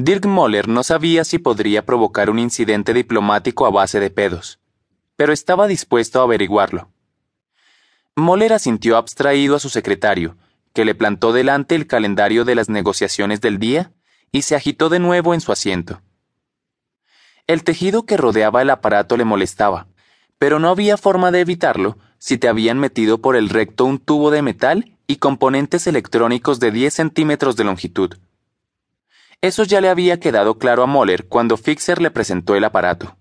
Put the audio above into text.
Dirk Moller no sabía si podría provocar un incidente diplomático a base de pedos, pero estaba dispuesto a averiguarlo. Moller asintió abstraído a su secretario, que le plantó delante el calendario de las negociaciones del día y se agitó de nuevo en su asiento. El tejido que rodeaba el aparato le molestaba, pero no había forma de evitarlo si te habían metido por el recto un tubo de metal y componentes electrónicos de 10 centímetros de longitud. Eso ya le había quedado claro a Moller cuando Fixer le presentó el aparato.